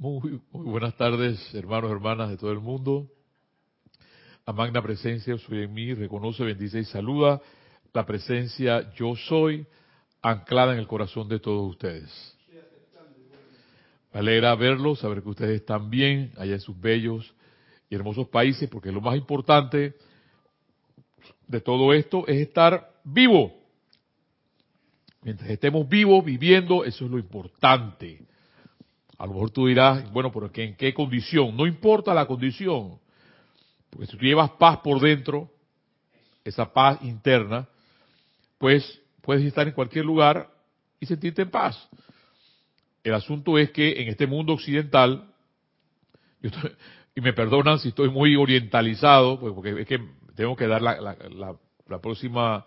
Muy, buenas tardes, hermanos, hermanas de todo el mundo. La magna presencia soy en mí, reconoce, bendice y saluda la presencia yo soy anclada en el corazón de todos ustedes. Me alegra verlos, saber que ustedes están bien allá en sus bellos y hermosos países, porque lo más importante de todo esto es estar vivo. Mientras estemos vivos, viviendo, eso es lo importante. A lo mejor tú dirás, bueno, pero ¿en qué condición? No importa la condición. Porque si tú llevas paz por dentro, esa paz interna, pues puedes estar en cualquier lugar y sentirte en paz. El asunto es que en este mundo occidental, y me perdonan si estoy muy orientalizado, pues porque es que tengo que dar la, la, próxima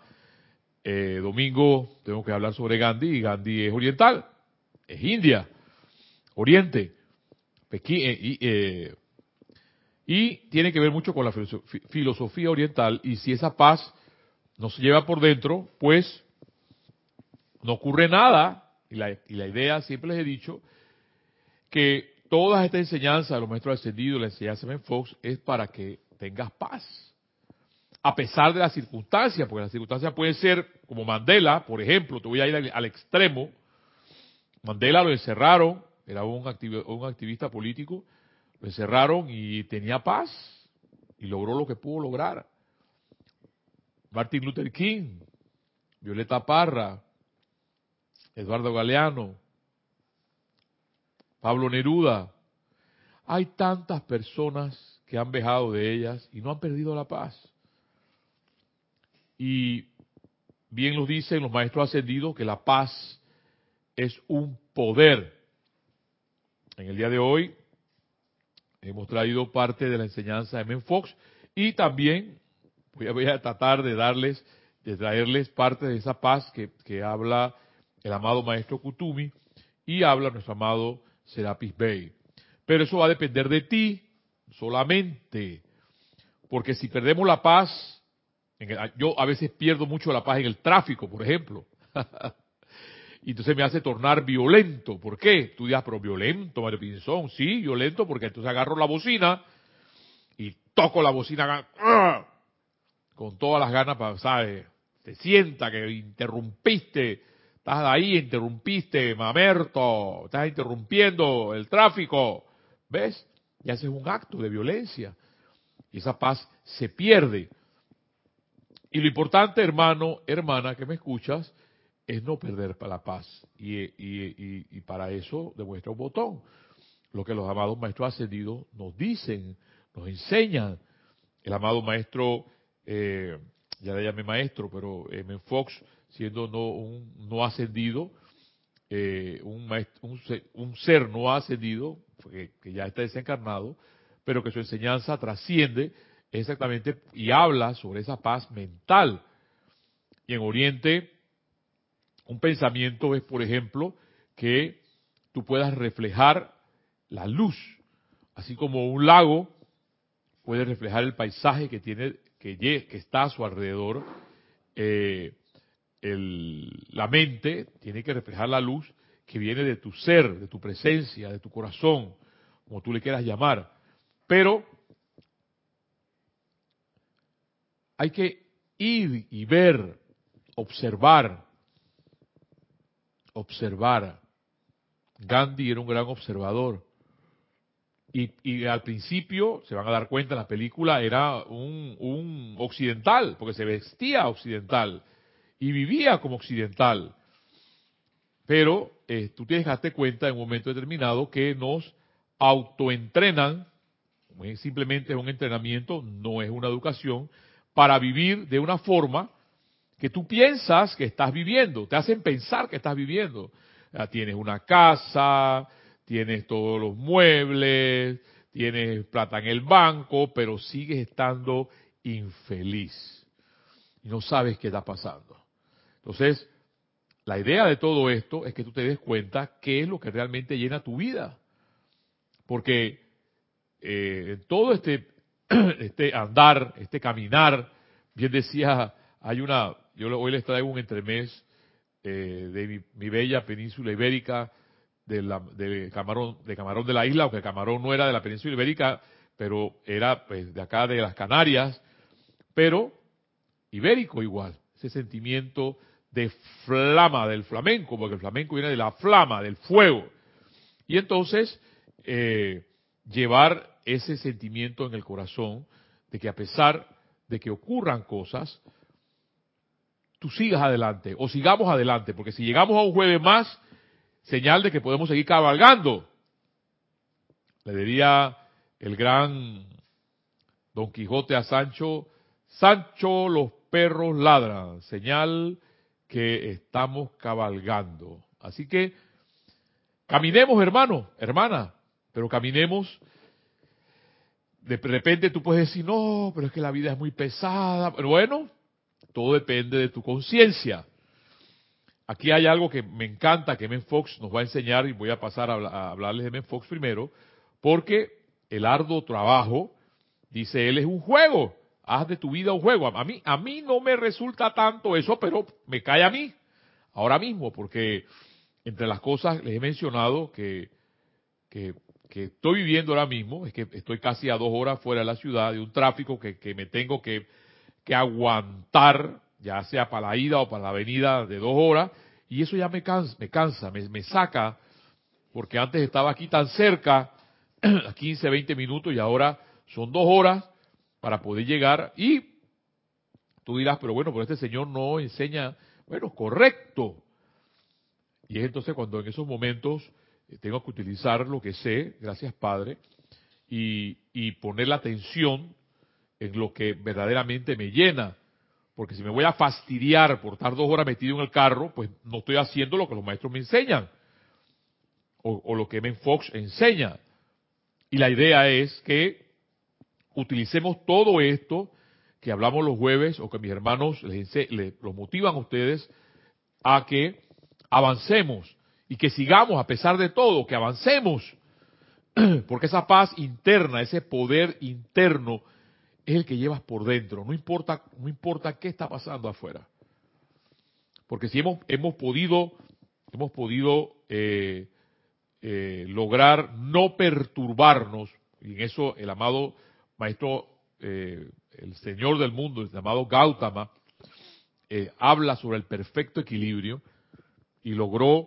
eh, domingo, tengo que hablar sobre Gandhi, y Gandhi es oriental, es India. Oriente, eh, eh, y tiene que ver mucho con la filosofía oriental, y si esa paz no se lleva por dentro, pues no ocurre nada, y la, y la idea, siempre les he dicho, que toda esta enseñanza de los maestros ascendidos, la enseñanza de Fox, es para que tengas paz. A pesar de las circunstancias, porque las circunstancias pueden ser como Mandela, por ejemplo, te voy a ir al extremo. Mandela lo encerraron era un, un activista político, lo encerraron y tenía paz y logró lo que pudo lograr. Martin Luther King, Violeta Parra, Eduardo Galeano, Pablo Neruda. Hay tantas personas que han vejado de ellas y no han perdido la paz. Y bien lo dicen los maestros ascendidos que la paz es un poder en el día de hoy hemos traído parte de la enseñanza de Men Fox y también voy a, tratar de darles, de traerles parte de esa paz que, habla el amado maestro Kutumi y habla nuestro amado Serapis Bey. Pero eso va a depender de ti solamente, porque si perdemos la paz, yo a veces pierdo mucho la paz en el tráfico, por ejemplo. y entonces me hace tornar violento. ¿Por qué? Tú dirás, pero violento, Mario Pinzón. Sí, violento, porque entonces agarro la bocina y toco la bocina ¡ah! con todas las ganas para, ¿sabes? Te sienta que interrumpiste, estás ahí, interrumpiste, mamerto, estás interrumpiendo el tráfico. ¿Ves? Y haces un acto de violencia. Y esa paz se pierde. Y lo importante, hermano, hermana, que me escuchas, es no perder la paz. Y, para eso demuestra un botón. Lo que los amados maestros ascendidos nos dicen, nos enseñan. El amado maestro, eh, ya le llamé maestro, pero M. Fox, siendo no un no ascendido, eh, un, un, ser no ascendido, que ya está desencarnado, pero que su enseñanza trasciende exactamente y habla sobre esa paz mental. Y en Oriente un pensamiento es, por ejemplo, que tú puedas reflejar la luz, así como un lago puede reflejar el paisaje que tiene, que, que está a su alrededor. Eh, la mente tiene que reflejar la luz que viene de tu ser, de tu presencia, de tu corazón, como tú le quieras llamar. Pero hay que ir y ver, observar, observar. Gandhi era un gran observador. Y, al principio, se van a dar cuenta en la película, era un, occidental, porque se vestía occidental y vivía como occidental. Pero eh, tú tienes que cuenta en un momento determinado que nos autoentrenan, simplemente es un entrenamiento, no es una educación, para vivir de una forma que tú piensas que estás viviendo, te hacen pensar que estás viviendo. tienes una casa, tienes todos los muebles, tienes plata en el banco, pero sigues estando infeliz. Y no sabes qué está pasando. Entonces, la idea de todo esto es que tú te des cuenta qué es lo que realmente llena tu vida. Porque eh, en todo este, este andar, este caminar, bien decía, hay una, yo hoy les traigo un entremés eh, de mi, bella península ibérica, de, camarón, de Camarón de la isla, aunque Camarón no era de la península ibérica, pero era pues, de acá de las Canarias, pero ibérico igual, ese sentimiento de flama del flamenco, porque el flamenco viene de la flama, del fuego. Y entonces, eh, llevar ese sentimiento en el corazón de que a pesar de que ocurran cosas, tú sigas adelante o sigamos adelante, porque si llegamos a un jueves más, señal de que podemos seguir cabalgando. Le diría el gran Don Quijote a Sancho, Sancho los perros ladran, señal que estamos cabalgando. Así que caminemos, hermano, hermana, pero caminemos. De repente tú puedes decir, no, pero es que la vida es muy pesada. Pero bueno, todo depende de tu conciencia. Aquí hay algo que me encanta que Men Fox nos va a enseñar y voy a pasar a, hablarles de Men Fox primero, porque el arduo trabajo, dice él, es un juego. Haz de tu vida un juego. A mí, a mí no me resulta tanto eso, pero me cae a mí ahora mismo, porque entre las cosas les he mencionado que, que, estoy viviendo ahora mismo, es que estoy casi a dos horas fuera de la ciudad, de un tráfico que, que me tengo que que aguantar, ya sea para la ida o para la venida de dos horas, y eso ya me cansa, me, cansa, me, saca, porque antes estaba aquí tan cerca, a 15, 20 minutos, y ahora son dos horas para poder llegar, y tú dirás, pero bueno, pero este señor no enseña, bueno, correcto. Y es entonces cuando en esos momentos eh, tengo que utilizar lo que sé, gracias Padre, y, y poner la atención en lo que verdaderamente me llena. Porque si me voy a fastidiar por estar dos horas metido en el carro, pues no estoy haciendo lo que los maestros me enseñan. O, lo que Men Fox enseña. Y la idea es que utilicemos todo esto que hablamos los jueves o que mis hermanos les, les los motivan a ustedes a que avancemos y que sigamos a pesar de todo, que avancemos. Porque esa paz interna, ese poder interno es el que llevas por dentro, no importa, no importa qué está pasando afuera. Porque si hemos, hemos podido, hemos podido eh, eh, lograr no perturbarnos, y en eso el amado maestro, eh, el señor del mundo, el llamado Gautama, habla sobre el perfecto equilibrio y logró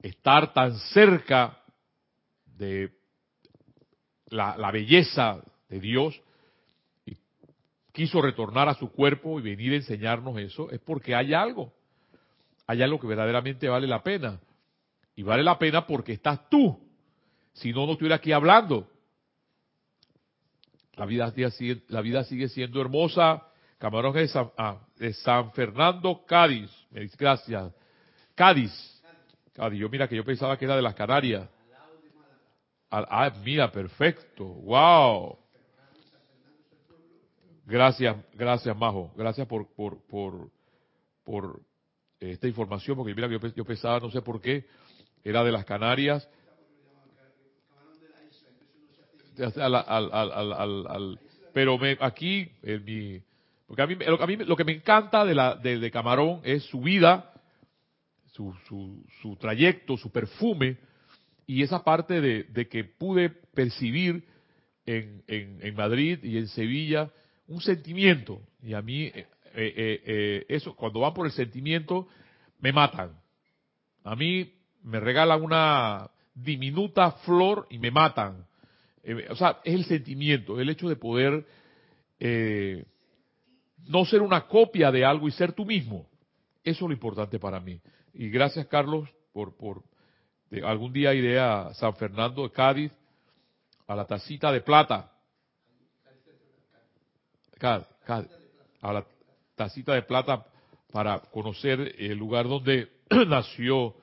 estar tan cerca de la, la belleza de Dios quiso retornar a su cuerpo y venir a enseñarnos eso, es porque hay algo. Hay algo que verdaderamente vale la pena. Y vale la pena porque estás tú. Si no, no estuviera aquí hablando. La vida, sigue, la vida sigue siendo hermosa. Camarón de San, ah, de San Fernando, Cádiz. Me dice, gracias. Cádiz. Cádiz. Yo mira que yo pensaba que era de las Canarias. Ah, mira, perfecto. Wow. Gracias, gracias, Majo. Gracias por, por, por, por esta información, porque mira que yo, pensaba, no sé por qué, era de las Canarias. pero me, aquí, en mi, porque a mí, lo, a mí, lo que me encanta de, la, de, Camarón es su vida, su, su, su trayecto, su perfume, y esa parte de, de que pude percibir en, en, en Madrid y en Sevilla, un sentimiento. Y a mí, eh, eh, eh, eso, cuando van por el sentimiento, me matan. A mí me regalan una diminuta flor y me matan. o sea, es el sentimiento, el hecho de poder no ser una copia de algo y ser tú mismo. Eso es lo importante para mí. Y gracias, Carlos, por, por algún día iré a San Fernando de Cádiz, a la tacita de plata a la tacita de plata para conocer el lugar donde nació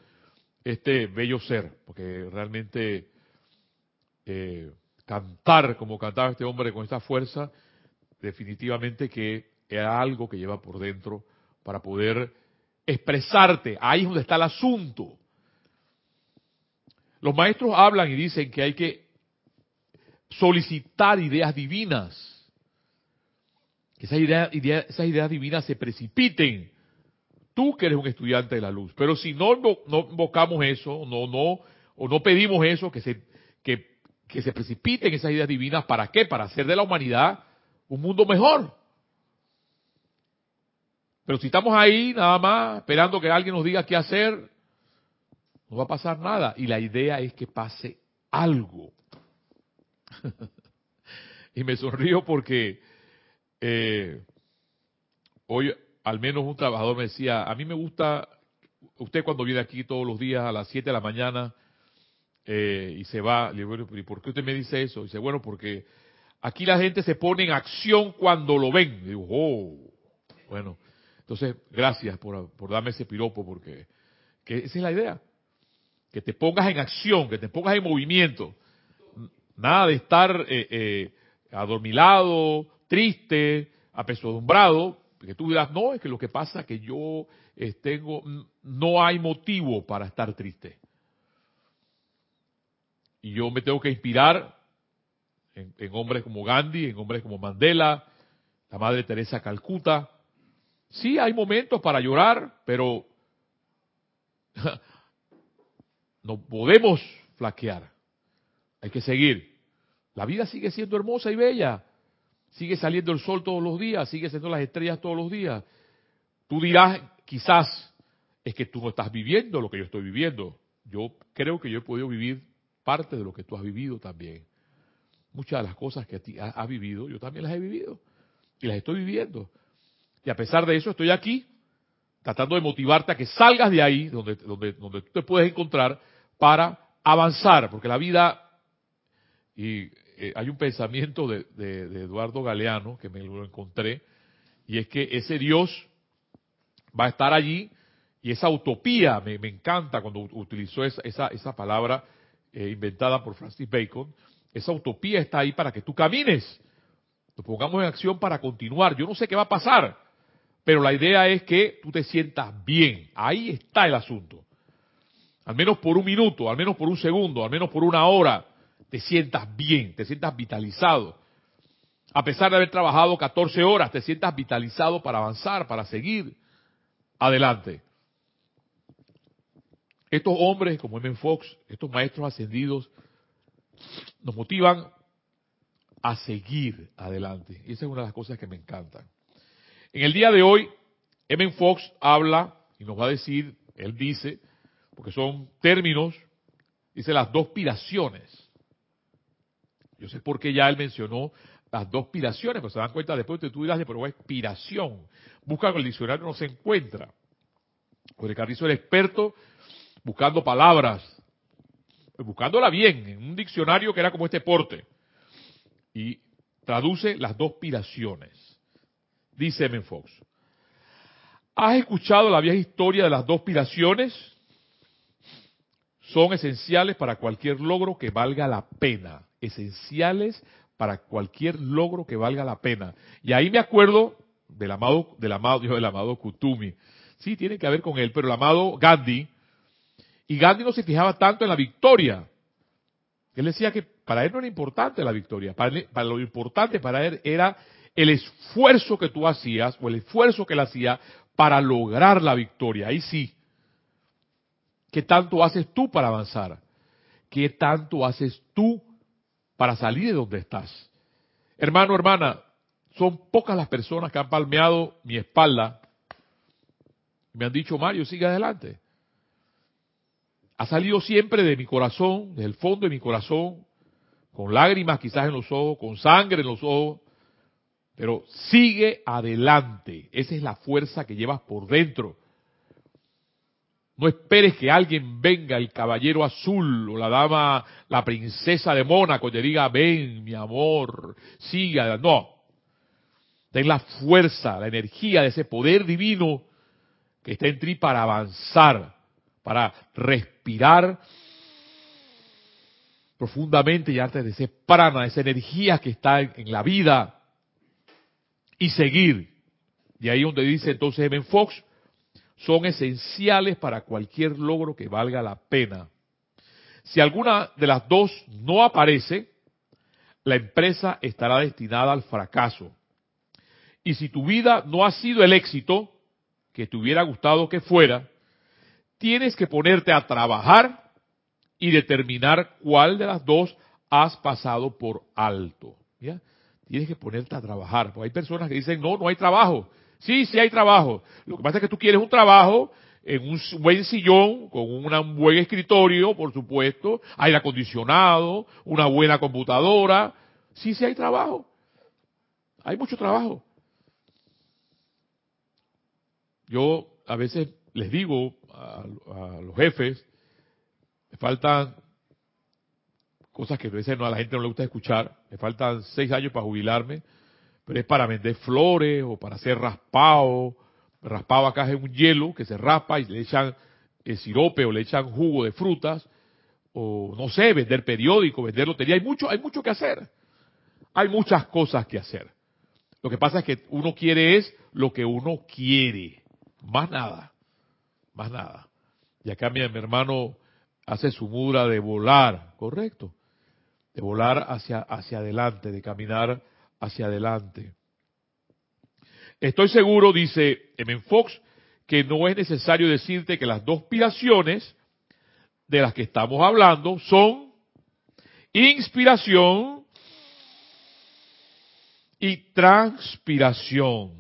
este bello ser, porque realmente eh, cantar como cantaba este hombre con esta fuerza, definitivamente que era algo que lleva por dentro para poder expresarte. Ahí es donde está el asunto. Los maestros hablan y dicen que hay que solicitar ideas divinas que esas ideas, esas ideas divinas se precipiten. Tú que eres un estudiante de la luz. Pero si no, no, invocamos eso, no, no o no pedimos eso, que se, que, que se precipiten esas ideas divinas. ¿Para qué? Para hacer de la humanidad un mundo mejor. Pero si estamos ahí nada más esperando que alguien nos diga qué hacer, no va a pasar nada. Y la idea es que pase algo. y me sonrío porque eh, hoy al menos un trabajador me decía, a mí me gusta, usted cuando viene aquí todos los días a las 7 de la mañana eh, y se va, le digo, ¿y por qué usted me dice eso? dice, bueno, porque aquí la gente se pone en acción cuando lo ven. digo, oh, bueno, entonces gracias por, por darme ese piropo porque que esa es la idea, que te pongas en acción, que te pongas en movimiento. Nada de estar eh, adormilado, triste, apesadumbrado, que tú dirás, no, es que lo que pasa es que yo eh, tengo, no hay motivo para estar triste. Y yo me tengo que inspirar en, en, hombres como Gandhi, en hombres como Mandela, la Madre Teresa Calcuta. Sí, hay momentos para llorar, pero no podemos flaquear. Hay que seguir. La vida sigue siendo hermosa y bella. Sigue saliendo el sol todos los días, sigue siendo las estrellas todos los días. Tú dirás, quizás, es que tú no estás viviendo lo que yo estoy viviendo. Yo creo que yo he podido vivir parte de lo que tú has vivido también. Muchas de las cosas que has vivido, yo también las he vivido. Y las estoy viviendo. Y a pesar de eso, estoy aquí, tratando de motivarte a que salgas de ahí, donde, donde, donde tú te puedes encontrar, para avanzar. Porque la vida, eh, hay un pensamiento de, Eduardo Galeano que me lo encontré, y es que ese Dios va a estar allí, y esa utopía, me, encanta cuando utilizó esa, esa, palabra eh, inventada por Francis Bacon, esa utopía está ahí para que tú camines, nos pongamos en acción para continuar. Yo no sé qué va a pasar, pero la idea es que tú te sientas bien. Ahí está el asunto. Al menos por un minuto, al menos por un segundo, al menos por una hora, te sientas bien, te sientas vitalizado. A pesar de haber trabajado 14 horas, te sientas vitalizado para avanzar, para seguir adelante. Estos hombres como M. Fox, estos maestros ascendidos, nos motivan a seguir adelante. Y esa es una de las cosas que me encantan. En el día de hoy, M. Fox habla y nos va a decir, él dice, porque son términos, dice las dos piraciones. Yo sé por qué ya él mencionó las dos piraciones, pero se dan cuenta después de tú dirás, pero es piración. Busca con el diccionario, no se encuentra. Jorge Carrizo el experto buscando palabras, buscándola bien, en un diccionario que era como este porte. Y traduce las dos piraciones. Dice M. Fox. ¿Has escuchado la vieja historia de las dos piraciones? Son esenciales para cualquier logro que valga la pena esenciales para cualquier logro que valga la pena. Y ahí me acuerdo del amado, del amado, dijo del amado Kutumi. Sí, tiene que ver con él, pero el amado Gandhi, y Gandhi no se fijaba tanto en la victoria. Él decía que para él no era importante la victoria, para, para lo importante para él era el esfuerzo que tú hacías o el esfuerzo que él hacía para lograr la victoria. Ahí sí. ¿Qué tanto haces tú para avanzar? ¿Qué tanto haces tú para salir de donde estás. Hermano, hermana, son pocas las personas que han palmeado mi espalda. Me han dicho, Mario, sigue adelante. Ha salido siempre de mi corazón, del fondo de mi corazón, con lágrimas quizás en los ojos, con sangre en los ojos, pero sigue adelante. Esa es la fuerza que llevas por dentro. No esperes que alguien venga, el caballero azul o la dama, la princesa de Mónaco, y te diga, ven, mi amor, siga. No. Ten la fuerza, la energía de ese poder divino que está en ti para avanzar, para respirar profundamente y antes de ese prana, esa energía que está en la vida y seguir. Y ahí donde dice entonces Evan Fox, son esenciales para cualquier logro que valga la pena. Si alguna de las dos no aparece, la empresa estará destinada al fracaso. Y si tu vida no ha sido el éxito que te hubiera gustado que fuera, tienes que ponerte a trabajar y determinar cuál de las dos has pasado por alto. ¿ya? Tienes que ponerte a trabajar. Porque hay personas que dicen, no, no hay trabajo. Sí, sí hay trabajo. Lo que pasa es que tú quieres un trabajo en un buen sillón, con un buen escritorio, por supuesto, aire acondicionado, una buena computadora. Sí, sí hay trabajo. Hay mucho trabajo. Yo a veces les digo a, los jefes, me faltan cosas que a veces no, a la gente no le gusta escuchar, me faltan seis años para jubilarme, pero es para vender flores o para hacer raspado, raspado acá es un hielo que se raspa y le echan el sirope o le echan jugo de frutas, o no sé, vender periódico, vender lotería, hay mucho, hay mucho que hacer. Hay muchas cosas que hacer. Lo que pasa es que uno quiere es lo que uno quiere, más nada, más nada. Y acá mi, mi hermano hace su mudra de volar, correcto, de volar hacia, hacia adelante, de caminar hacia adelante. Estoy seguro, dice M. Fox, que no es necesario decirte que las dos piraciones de las que estamos hablando son inspiración y transpiración.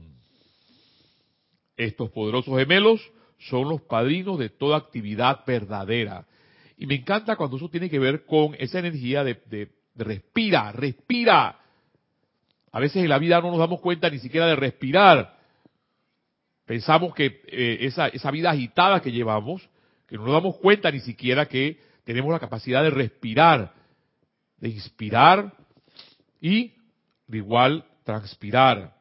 Estos poderosos gemelos son los padrinos de toda actividad verdadera. Y me encanta cuando eso tiene que ver con esa energía de respira, respira, a veces en la vida no nos damos cuenta ni siquiera de respirar. Pensamos que eh, esa, vida agitada que llevamos, que no nos damos cuenta ni siquiera que tenemos la capacidad de respirar, de inspirar y igual transpirar.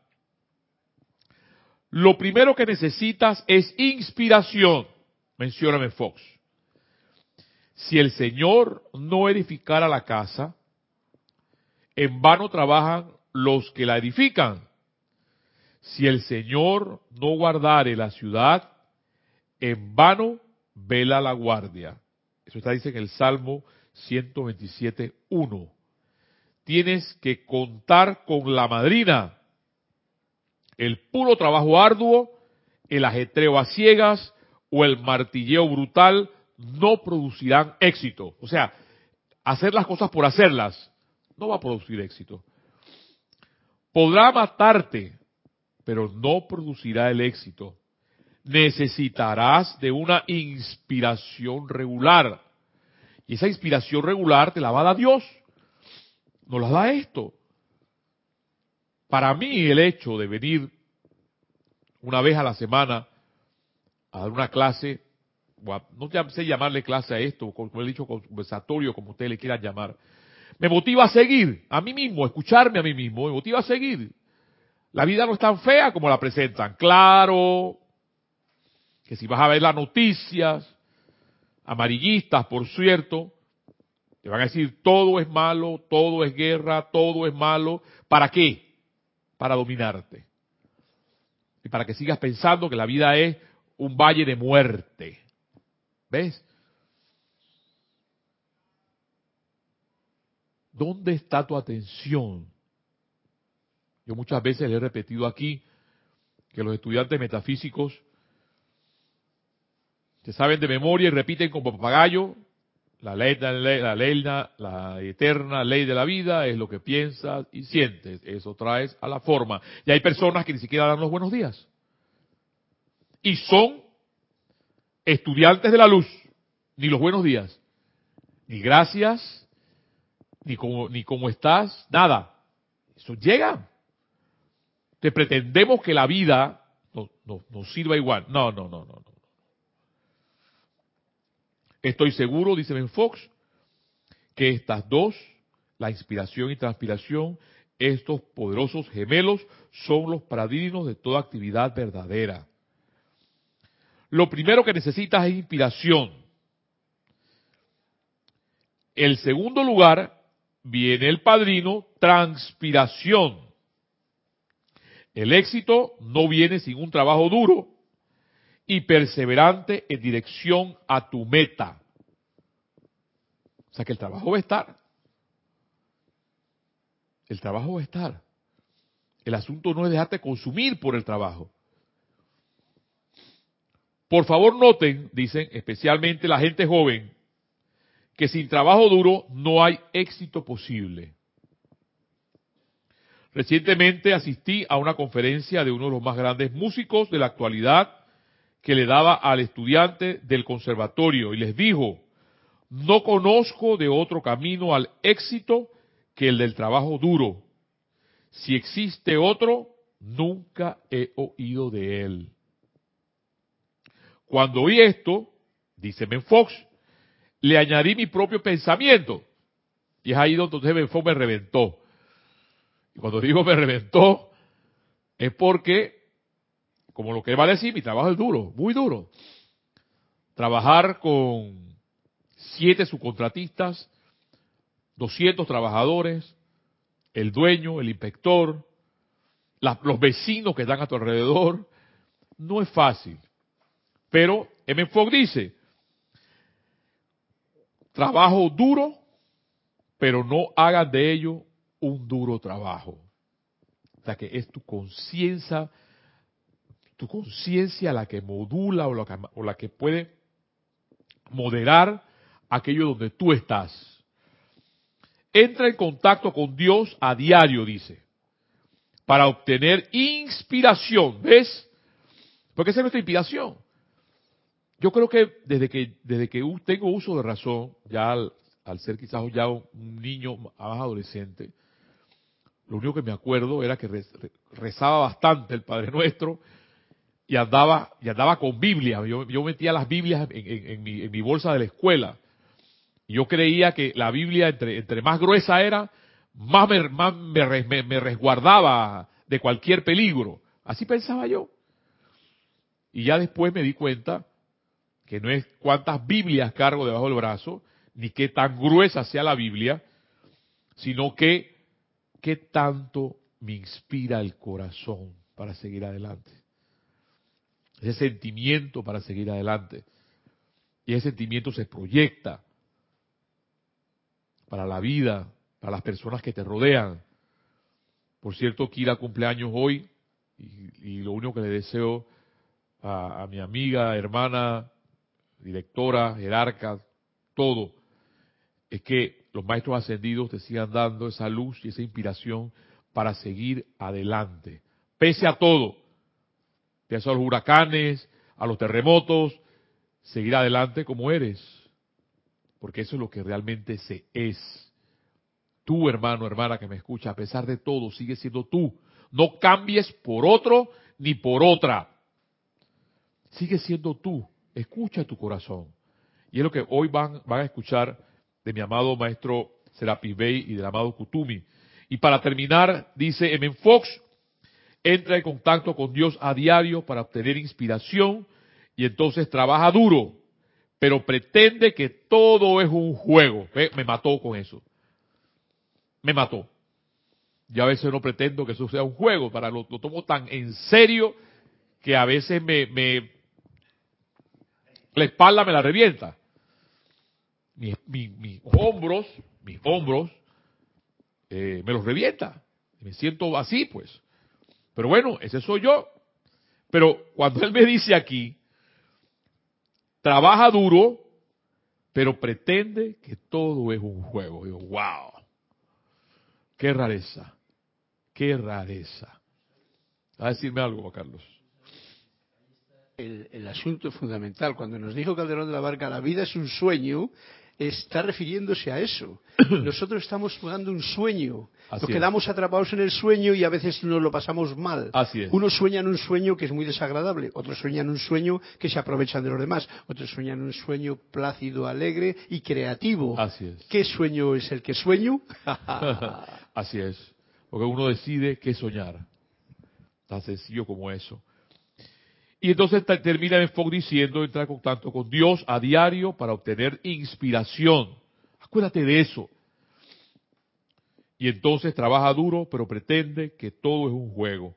Lo primero que necesitas es inspiración, mencióname Fox. Si el Señor no edificara la casa, en vano trabajan los que la edifican. Si el Señor no guardare la ciudad, en vano vela la guardia. Eso está dice en el Salmo 127.1. Tienes que contar con la madrina. El puro trabajo arduo, el ajetreo a ciegas o el martilleo brutal no producirán éxito. O sea, hacer las cosas por hacerlas no va a producir éxito. Podrá matarte, pero no producirá el éxito. Necesitarás de una inspiración regular. Y esa inspiración regular te la va a dar Dios. No la da esto. Para mí el hecho de venir una vez a la semana a dar una clase, no sé llamarle clase a esto, como he dicho, conversatorio, como ustedes le quieran llamar, me motiva a seguir a mí mismo, escucharme a mí mismo, me motiva a seguir. La vida no es tan fea como la presentan. Claro que si vas a ver las noticias, amarillistas, por cierto, te van a decir todo es malo, todo es guerra, todo es malo. ¿Para qué? Para dominarte. Y para que sigas pensando que la vida es un valle de muerte. ¿Ves? ¿Dónde está tu atención? Yo muchas veces le he repetido aquí que los estudiantes metafísicos se saben de memoria y repiten como papagayo la ley, la, ley, la eterna ley de la vida es lo que piensas y sientes. Eso traes a la forma. Y hay personas que ni siquiera dan los buenos días. Y son estudiantes de la luz. Ni los buenos días. Ni gracias, ni cómo, ni cómo estás, nada. Eso llega. Te pretendemos que la vida nos sirva igual. No, no, no, no, no. Estoy seguro, dice Ben Fox, que estas dos, la inspiración y transpiración, estos poderosos gemelos, son los paradigmas de toda actividad verdadera. Lo primero que necesitas es inspiración. El segundo lugar viene el padrino, transpiración. El éxito no viene sin un trabajo duro y perseverante en dirección a tu meta. O sea que el trabajo va a estar. El trabajo va a estar. El asunto no es dejarte consumir por el trabajo. Por favor noten, dicen especialmente la gente joven, que sin trabajo duro no hay éxito posible. Recientemente asistí a una conferencia de uno de los más grandes músicos de la actualidad que le daba al estudiante del conservatorio y les dijo, no conozco de otro camino al éxito que el del trabajo duro. Si existe otro, nunca he oído de él. Cuando oí esto, dice Ben Fox, le añadí mi propio pensamiento. Y es ahí donde Fox me reventó. Y cuando digo me reventó, es porque, como lo que va a decir, mi trabajo es duro, muy duro. Trabajar con siete subcontratistas, 200 trabajadores, el dueño, el inspector, los vecinos que están a tu alrededor, no es fácil. Pero M. Dice, trabajo duro, pero no hagas de ello un duro trabajo. O sea que es tu conciencia, tu conciencia la que modula o la que, o la que puede moderar aquello donde tú estás. Entra en contacto con Dios a diario, dice, para obtener inspiración. ¿Ves? Porque esa es nuestra inspiración. Yo creo que desde que desde que tengo uso de razón, ya al, ser quizás ya un niño más adolescente, lo único que me acuerdo era que rezaba bastante el Padre Nuestro y andaba y andaba con Biblia. Yo, metía las Biblias en, mi, bolsa de la escuela. Y yo creía que la Biblia, entre, entre más gruesa era, más, me, más me resguardaba de cualquier peligro. Así pensaba yo. Y ya después me di cuenta que no es cuántas Biblias cargo debajo del brazo, ni qué tan gruesa sea la Biblia, sino que qué tanto me inspira el corazón para seguir adelante. Ese sentimiento para seguir adelante. Y ese sentimiento se proyecta para la vida, para las personas que te rodean. Por cierto, Kira cumpleaños hoy y, lo único que le deseo a, a mi amiga, hermana, directora, jerarca, todo, es que los maestros ascendidos te sigan dando esa luz y esa inspiración para seguir adelante, pese a todo, pese a los huracanes, a los terremotos, seguir adelante como eres, porque eso es lo que realmente se es. Tú, hermano, hermana que me escucha, a pesar de todo, sigue siendo tú. No cambies por otro ni por otra. Sigue siendo tú. Escucha tu corazón. Y es lo que hoy van, van a escuchar de mi amado maestro Serapis Bey y del amado Kutumi. Y para terminar, dice M. Fox, entra en contacto con Dios a diario para obtener inspiración y entonces trabaja duro, pero pretende que todo es un juego. Me mató con eso. Me mató. Yo a veces no pretendo que eso sea un juego, para lo, lo tomo tan en serio que a veces me, me la espalda me la revienta. Mis, hombros, mis hombros, eh, me los revienta. Me siento así, pues. Pero bueno, ese soy yo. Pero cuando él me dice aquí, trabaja duro, pero pretende que todo es un juego. Digo, wow, qué rareza, qué rareza. A decirme algo, Carlos el, asunto fundamental. Cuando nos dijo Calderón de la Barca, la vida es un sueño, está refiriéndose a eso. Nosotros estamos jugando un sueño. nos quedamos atrapados en el sueño y a veces nos lo pasamos mal. Así es. Unos sueñan un sueño que es muy desagradable, otros sueñan un sueño que se aprovechan de los demás, otros sueñan un sueño plácido, alegre y creativo. Así es. ¿Qué sueño es el que sueño? Así es. Porque uno decide qué soñar. Tan sencillo como eso. Y entonces termina en diciendo, entrar en contacto con Dios a diario para obtener inspiración. Acuérdate de eso. Y entonces trabaja duro, pero pretende que todo es un juego.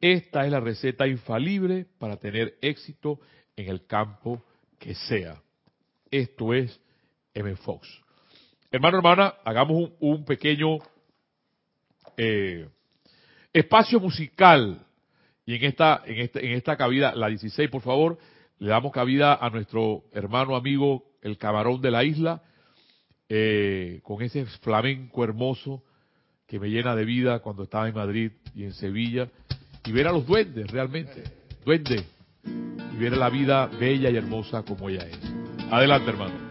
Esta es la receta infalible para tener éxito en el campo que sea. Esto es M. Fox. Hermano, hermana, hagamos un, pequeño eh, espacio musical y en esta, en esta, en esta cabida, la 16, por favor, le damos cabida a nuestro hermano amigo, el camarón de la isla, eh, con ese flamenco hermoso que me llena de vida cuando estaba en Madrid y en Sevilla, y ver a los duendes realmente, duendes, y ver la vida bella y hermosa como ella es. Adelante, hermano.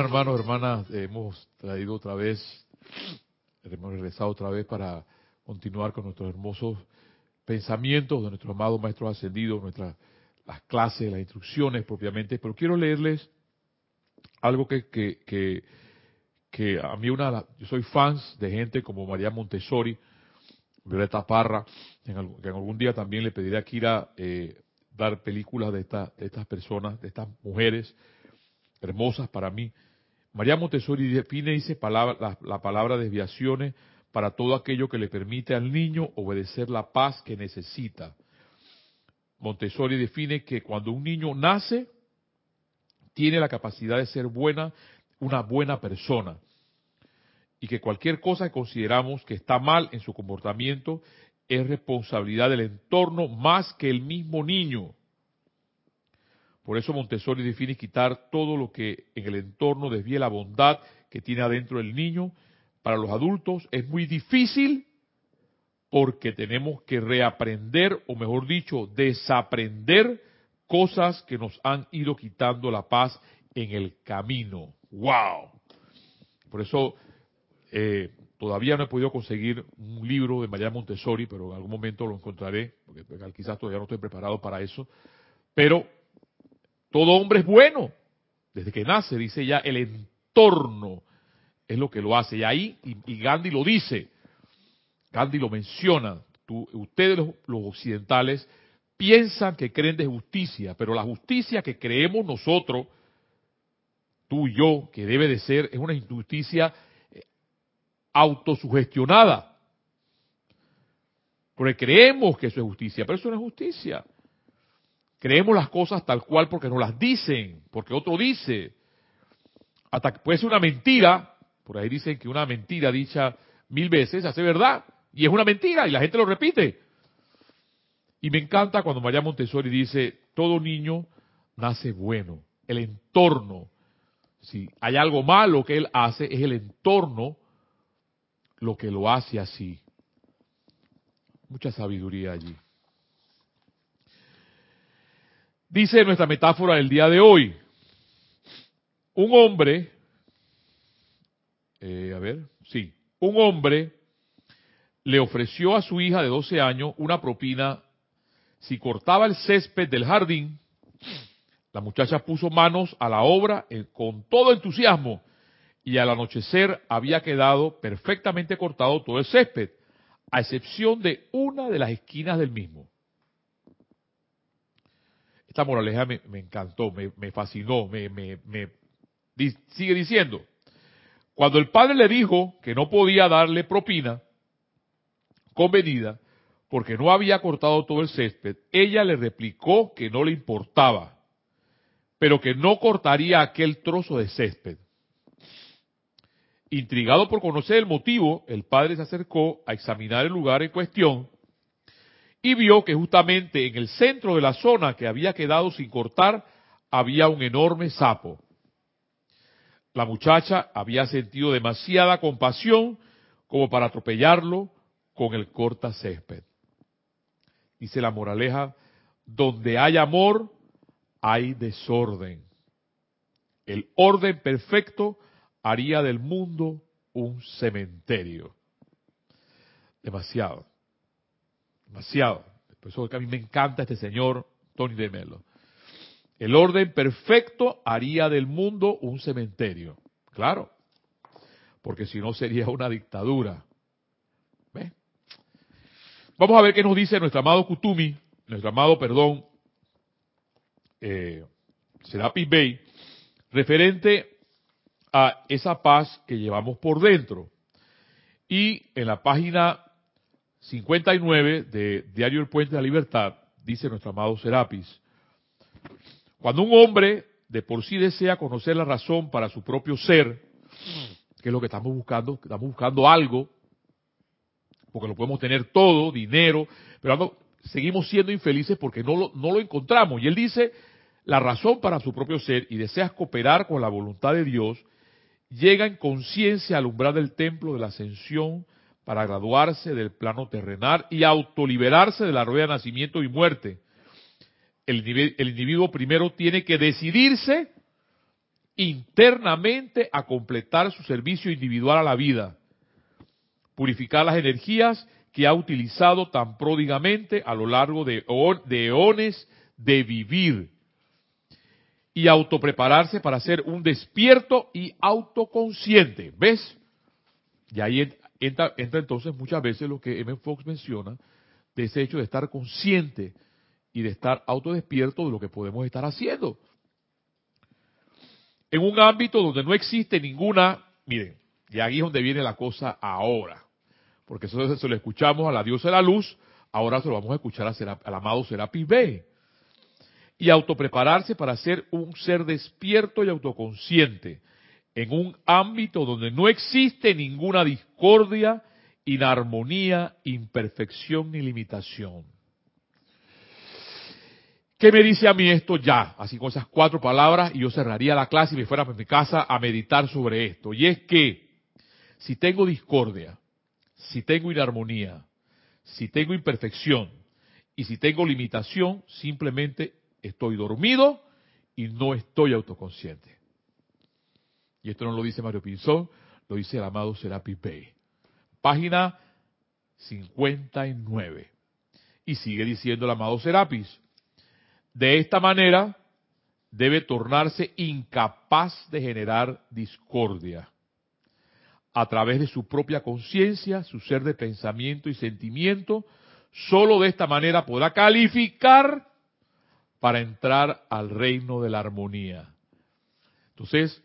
Hermanos, hermanas, hemos traído otra vez, hemos regresado otra vez para continuar con nuestros hermosos pensamientos de nuestro amado Maestro Ascendido, nuestras las clases, las instrucciones propiamente, pero quiero leerles algo que, que, que, a mí una, yo soy fans de gente como María Montessori, Violeta Parra, en, que en algún día también le pediré a Kira eh, dar películas de, de estas personas, de estas mujeres hermosas para mí. María Montessori define, dice palabra, la palabra desviaciones para todo aquello que le permite al niño obedecer la paz que necesita. Montessori define que cuando un niño nace, tiene la capacidad de ser buena, una buena persona. Y que cualquier cosa que consideramos que está mal en su comportamiento es responsabilidad del entorno más que el mismo niño. Por eso Montessori define quitar todo lo que en el entorno desvíe la bondad que tiene adentro el niño para los adultos es muy difícil porque tenemos que reaprender, o mejor dicho, desaprender cosas que nos han ido quitando la paz en el camino. ¡Wow! Por eso eh, todavía no he podido conseguir un libro de María Montessori, pero en algún momento lo encontraré, porque quizás todavía no estoy preparado para eso. Pero todo hombre es bueno. Desde que nace, dice ya, el entorno es lo que lo hace. Y ahí, y, Gandhi lo dice, Gandhi lo menciona, ustedes los, occidentales piensan que creen de justicia, pero la justicia que creemos nosotros, tú y yo, que debe de ser, es una justicia eh, autosugestionada. Porque creemos que eso es justicia, pero eso no es justicia. Creemos las cosas tal cual porque nos las dicen, porque otro dice. Hasta que puede ser una mentira, por ahí dicen que una mentira dicha mil veces hace verdad. Y es una mentira y la gente lo repite. Y me encanta cuando María Montessori dice, todo niño nace bueno. El entorno, si hay algo malo que él hace, es el entorno lo que lo hace así. Mucha sabiduría allí. Dice nuestra metáfora del día de hoy, un hombre eh, a ver, sí, un hombre le ofreció a su hija de 12 años una propina si cortaba el césped del jardín. La muchacha puso manos a la obra eh, con todo entusiasmo y al anochecer había quedado perfectamente cortado todo el césped, a excepción de una de las esquinas del mismo. Esta moraleja me, encantó, me, fascinó, me, sigue diciendo, cuando el padre le dijo que no podía darle propina convenida porque no había cortado todo el césped, ella le replicó que no le importaba, pero que no cortaría aquel trozo de césped. Intrigado por conocer el motivo, el padre se acercó a examinar el lugar en cuestión y vio que justamente en el centro de la zona que había quedado sin cortar había un enorme sapo. La muchacha había sentido demasiada compasión como para atropellarlo con el corta césped. Dice la moraleja, donde hay amor, hay desorden. El orden perfecto haría del mundo un cementerio. Demasiado. Demasiado. Por eso que a mí me encanta este señor Tony de Melo. El orden perfecto haría del mundo un cementerio. Claro, porque si no sería una dictadura. ¿Ve? Vamos a ver qué nos dice nuestro amado Kutumi, nuestro amado, perdón, eh, Serapis Bey, referente a esa paz que llevamos por dentro. Y en la página 59 de Diario El Puente de la Libertad, dice nuestro amado Serapis, cuando un hombre de por sí desea conocer la razón para su propio ser, que es lo que estamos buscando, estamos buscando algo, porque lo podemos tener todo, dinero, pero seguimos siendo infelices porque no lo, no lo encontramos. Y él dice, la razón para su propio ser y deseas cooperar con la voluntad de Dios, llega en conciencia al umbral del templo de la ascensión para graduarse del plano terrenal y autoliberarse de la rueda de nacimiento y muerte el, individuo primero tiene que decidirse internamente a completar su servicio individual a la vida, purificar las energías que ha utilizado tan pródigamente a lo largo de, de eones de vivir y autoprepararse para ser un despierto y autoconsciente. ¿Ves? Y ahí entra, entonces muchas veces lo que M. Fox menciona, de ese hecho de estar consciente y de estar autodespierto de lo que podemos estar haciendo. En un ámbito donde no existe ninguna, miren, y ahí es donde viene la cosa ahora, porque eso se lo escuchamos a la diosa de la luz, ahora se lo vamos a escuchar al amado Serapis B y autoprepararse para ser un ser despierto y autoconsciente en un ámbito donde no existe ninguna discordia, inarmonía, imperfección ni limitación. ¿Qué me dice a mí esto ya? Así con esas cuatro palabras y yo cerraría la clase y me fuera a mi casa a meditar sobre esto. Y es que si tengo discordia, si tengo inarmonía, si tengo imperfección y si tengo limitación, simplemente estoy dormido y no estoy autoconsciente. Y esto no lo dice Mario Pinzón, lo dice el amado Serapis Bey. Página 59. Y sigue diciendo el amado Serapis. De esta manera debe tornarse incapaz de generar discordia. A través de su propia conciencia, su ser de pensamiento y sentimiento, solo de esta manera podrá calificar para entrar al reino de la armonía. Entonces,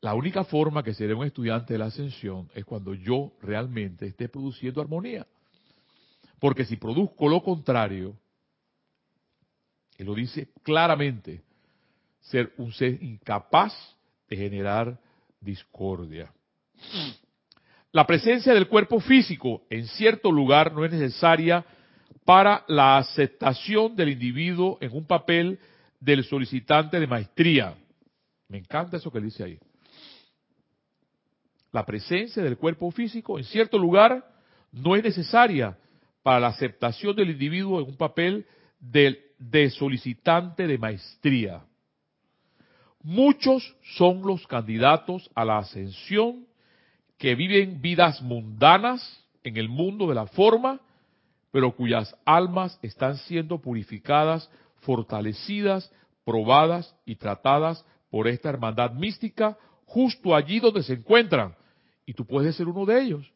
la única forma que seré un estudiante de la ascensión es cuando yo realmente esté produciendo armonía. Porque si produzco lo contrario, y lo dice claramente, ser un ser incapaz de generar discordia. La presencia del cuerpo físico en cierto lugar no es necesaria para la aceptación del individuo en un papel del solicitante de maestría. Me encanta eso que dice ahí. La presencia del cuerpo físico en cierto lugar no es necesaria para la aceptación del individuo en un papel de solicitante de maestría. Muchos son los candidatos a la ascensión que viven vidas mundanas en el mundo de la forma pero cuyas almas están siendo purificadas, fortalecidas, probadas y tratadas por esta hermandad mística justo allí donde se encuentran. Y tú puedes ser uno de ellos.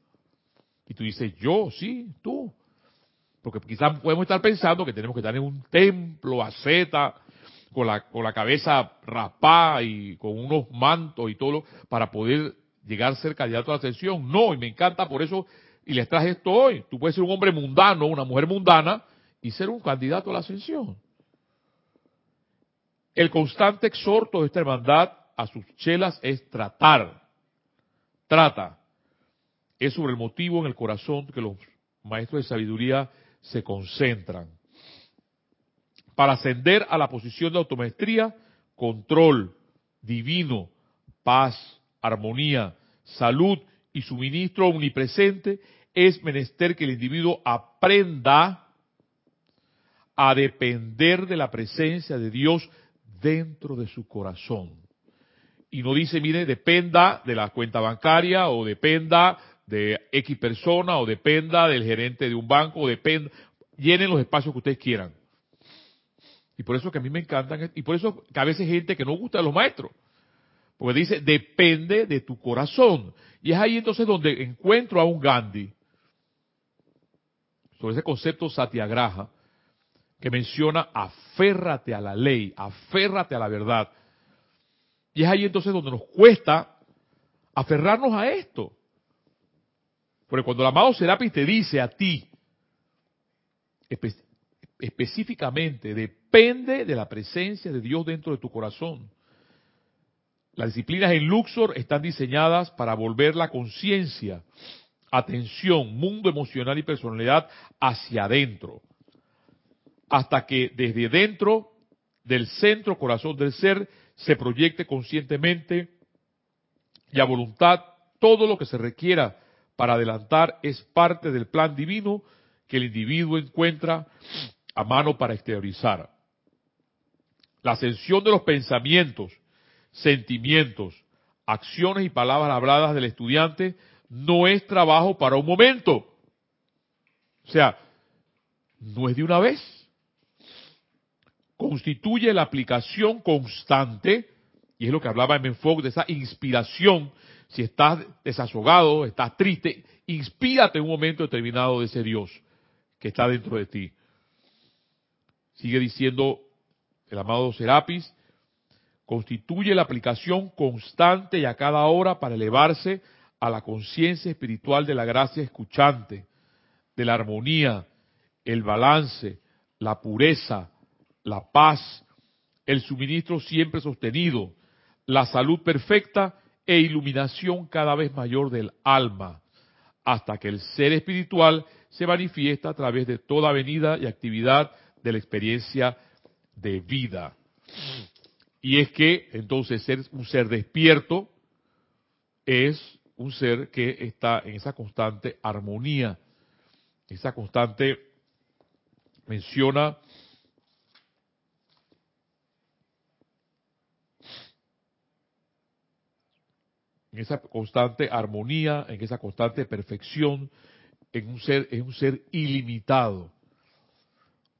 Y tú dices, yo, sí, tú. Porque quizás podemos estar pensando que tenemos que estar en un templo asceta, con la, con la cabeza rapada y con unos mantos y todo, para poder llegar a ser candidato a la ascensión. No, y me encanta por eso y les traje esto hoy. Tú puedes ser un hombre mundano, una mujer mundana y ser un candidato a la ascensión. El constante exhorto de esta hermandad a sus chelas es tratar. Trata. Es sobre el motivo en el corazón que los maestros de sabiduría se concentran. Para ascender a la posición de automaestría, control divino, paz, armonía, salud y suministro omnipresente es menester que el individuo aprenda a depender de la presencia de Dios dentro de su corazón. Y no dice, mire, dependa de la cuenta bancaria o dependa de X persona o dependa del gerente de un banco o dependa, llenen los espacios que ustedes quieran. Y por eso que a mí me encantan, y por eso que a veces hay gente que no gusta de los maestros. Porque dice, depende de tu corazón. Y es ahí entonces donde encuentro a un Gandhi sobre ese concepto satiagraha que menciona aférrate a la ley, aférrate a la verdad. Y es ahí entonces donde nos cuesta aferrarnos a esto. Porque cuando el amado Serapis te dice a ti, específicamente, depende de la presencia de Dios dentro de tu corazón. Las disciplinas en Luxor están diseñadas para volver la conciencia atención, mundo emocional y personalidad hacia adentro. Hasta que desde dentro del centro corazón del ser se proyecte conscientemente y a voluntad todo lo que se requiera para adelantar es parte del plan divino que el individuo encuentra a mano para exteriorizar. La ascensión de los pensamientos, sentimientos, acciones y palabras habladas del estudiante no es trabajo para un momento. O sea, no es de una vez. Constituye la aplicación constante, y es lo que hablaba en Menfog, de esa inspiración. Si estás desazogado, estás triste, inspírate en un momento determinado de ese Dios que está dentro de ti. Sigue diciendo el amado Serapis, constituye la aplicación constante y a cada hora para elevarse a la conciencia espiritual de la gracia escuchante, de la armonía, el balance, la pureza, la paz, el suministro siempre sostenido, la salud perfecta e iluminación cada vez mayor del alma, hasta que el ser espiritual se manifiesta a través de toda venida y actividad de la experiencia de vida. Y es que entonces ser un ser despierto es un ser que está en esa constante armonía, esa constante menciona en esa constante armonía, en esa constante perfección, en un ser, es un ser ilimitado.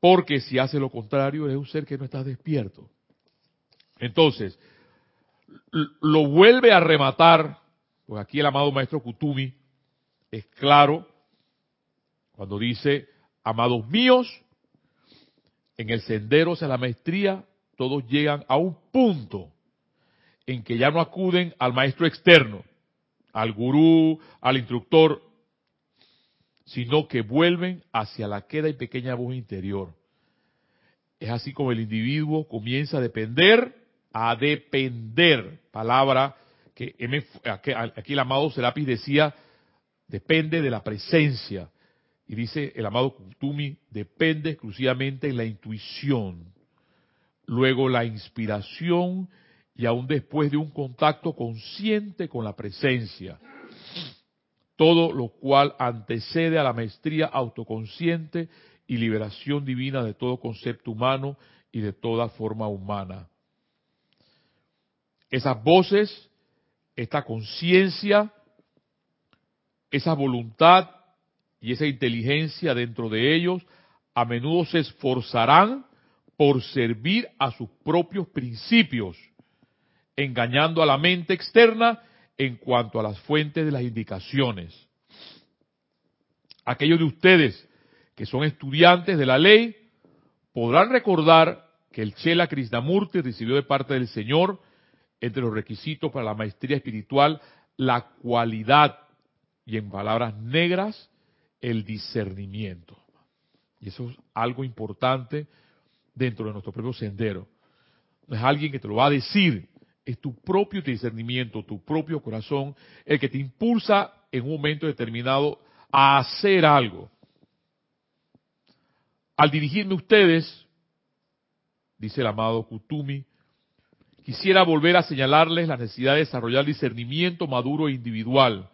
Porque si hace lo contrario, es un ser que no está despierto. Entonces, lo vuelve a rematar, pues aquí el amado maestro Kutumi es claro cuando dice, amados míos, en el sendero hacia la maestría, todos llegan a un punto en que ya no acuden al maestro externo, al gurú, al instructor, sino que vuelven hacia la queda y pequeña voz interior. Es así como el individuo comienza a depender, a depender, palabra que aquí el amado Serapis decía, depende de la presencia. Y dice el amado Kutumi, depende exclusivamente en la intuición, luego la inspiración y aún después de un contacto consciente con la presencia todo lo cual antecede a la maestría autoconsciente y liberación divina de todo concepto humano y de toda forma humana. Esas voces, esta conciencia, esa voluntad y esa inteligencia dentro de ellos, a menudo se esforzarán por servir a sus propios principios, engañando a la mente externa en cuanto a las fuentes de las indicaciones. Aquellos de ustedes que son estudiantes de la ley podrán recordar que el Chela Krishnamurti recibió de parte del Señor, entre los requisitos para la maestría espiritual, la cualidad, y en palabras negras, el discernimiento. Y eso es algo importante dentro de nuestro propio sendero. No es alguien que te lo va a decir, es tu propio discernimiento, tu propio corazón, el que te impulsa en un momento determinado a hacer algo. Al dirigirme a ustedes, dice el amado Kutumi, quisiera volver a señalarles la necesidad de desarrollar discernimiento maduro e individual.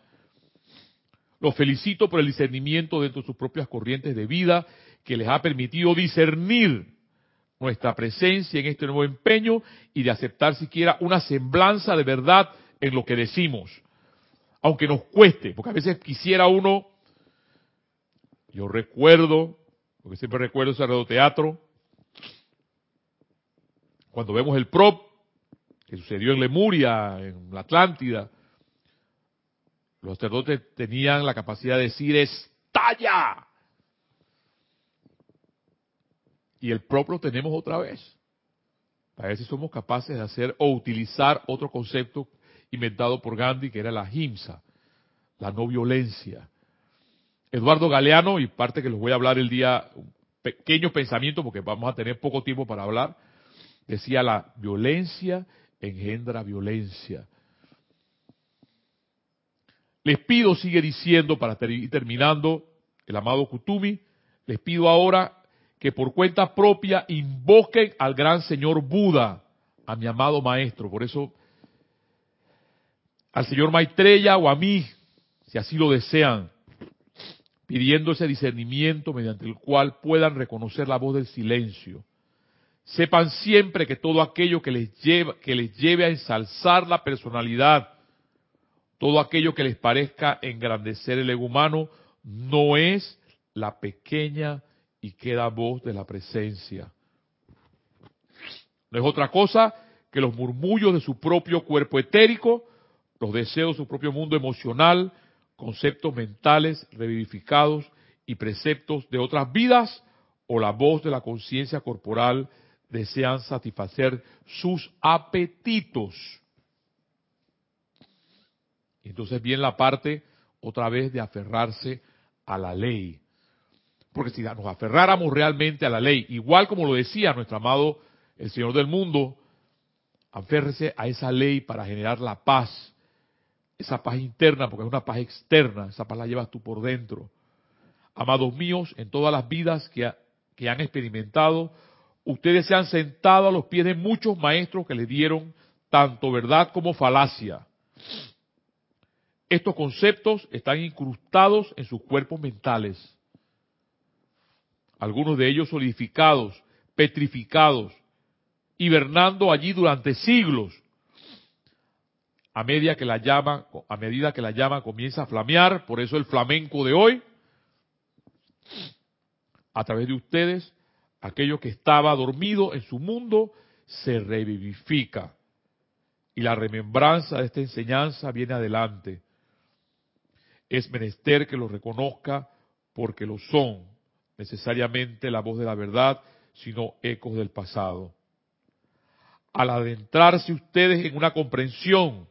Los felicito por el discernimiento dentro de sus propias corrientes de vida que les ha permitido discernir nuestra presencia en este nuevo empeño y de aceptar siquiera una semblanza de verdad en lo que decimos, aunque nos cueste, porque a veces quisiera uno, yo recuerdo, porque siempre recuerdo ese teatro, cuando vemos el prop que sucedió en Lemuria, en la Atlántida, los sacerdotes tenían la capacidad de decir estalla y el propio tenemos otra vez. Para ver si somos capaces de hacer o utilizar otro concepto inventado por Gandhi, que era la himsa, la no violencia. Eduardo Galeano, y parte que les voy a hablar el día, un pequeño pensamiento, porque vamos a tener poco tiempo para hablar, decía la violencia engendra violencia. Les pido, sigue diciendo, para ir terminando, el amado Kutumi, les pido ahora que por cuenta propia invoquen al gran señor Buda, a mi amado maestro. Por eso, al señor Maitreya o a mí, si así lo desean, pidiendo ese discernimiento mediante el cual puedan reconocer la voz del silencio, Sepan siempre que todo aquello que les, lleva, que les lleve a ensalzar la personalidad, todo aquello que les parezca engrandecer el ego humano, no es la pequeña y queda voz de la presencia. No es otra cosa que los murmullos de su propio cuerpo etérico, los deseos de su propio mundo emocional, conceptos mentales revivificados y preceptos de otras vidas o la voz de la conciencia corporal desean satisfacer sus apetitos. Entonces viene la parte otra vez de aferrarse a la ley. Porque si nos aferráramos realmente a la ley, igual como lo decía nuestro amado el Señor del mundo, aférrese a esa ley para generar la paz, esa paz interna, porque es una paz externa, esa paz la llevas tú por dentro. Amados míos, en todas las vidas que, que han experimentado, ustedes se han sentado a los pies de muchos maestros que les dieron tanto verdad como falacia. Estos conceptos están incrustados en sus cuerpos mentales algunos de ellos solidificados, petrificados, hibernando allí durante siglos. A medida que la llama, a medida que la llama comienza a flamear, por eso el flamenco de hoy, a través de ustedes, aquello que estaba dormido en su mundo se revivifica. Y la remembranza de esta enseñanza viene adelante. Es menester que lo reconozca porque lo son, necesariamente la voz de la verdad, sino ecos del pasado. Al adentrarse ustedes en una comprensión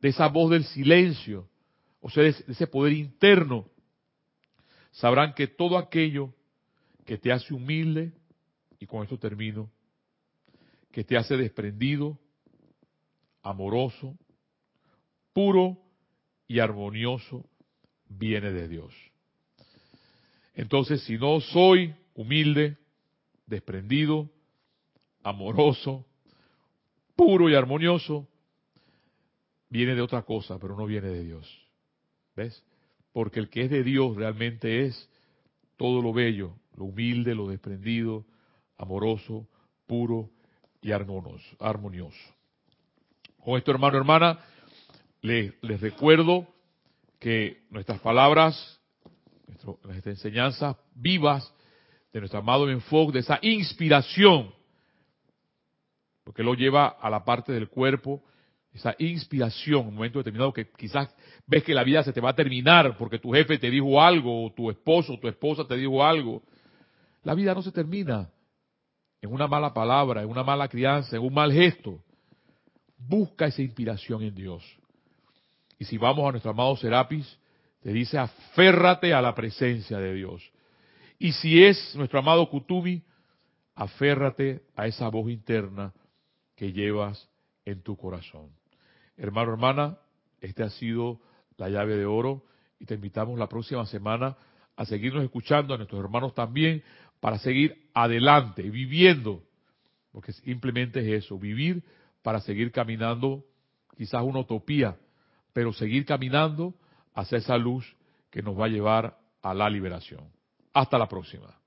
de esa voz del silencio, o sea, de ese poder interno, sabrán que todo aquello que te hace humilde, y con esto termino, que te hace desprendido, amoroso, puro y armonioso, viene de Dios. Entonces, si no soy humilde, desprendido, amoroso, puro y armonioso, viene de otra cosa, pero no viene de Dios. ¿Ves? Porque el que es de Dios realmente es todo lo bello, lo humilde, lo desprendido, amoroso, puro y armonioso. Con esto, hermano, hermana, les, les recuerdo que nuestras palabras nuestra enseñanzas vivas de nuestro amado enfoque, de esa inspiración, porque lo lleva a la parte del cuerpo, esa inspiración, un momento determinado que quizás ves que la vida se te va a terminar porque tu jefe te dijo algo, o tu esposo, tu esposa te dijo algo. La vida no se termina en una mala palabra, en una mala crianza, en un mal gesto. Busca esa inspiración en Dios. Y si vamos a nuestro amado Serapis, te dice, aférrate a la presencia de Dios. Y si es nuestro amado Kutubi, aférrate a esa voz interna que llevas en tu corazón. Hermano, hermana, esta ha sido la llave de oro y te invitamos la próxima semana a seguirnos escuchando, a nuestros hermanos también, para seguir adelante, viviendo, porque simplemente es eso, vivir para seguir caminando, quizás una utopía, pero seguir caminando hacia esa luz que nos va a llevar a la liberación. Hasta la próxima.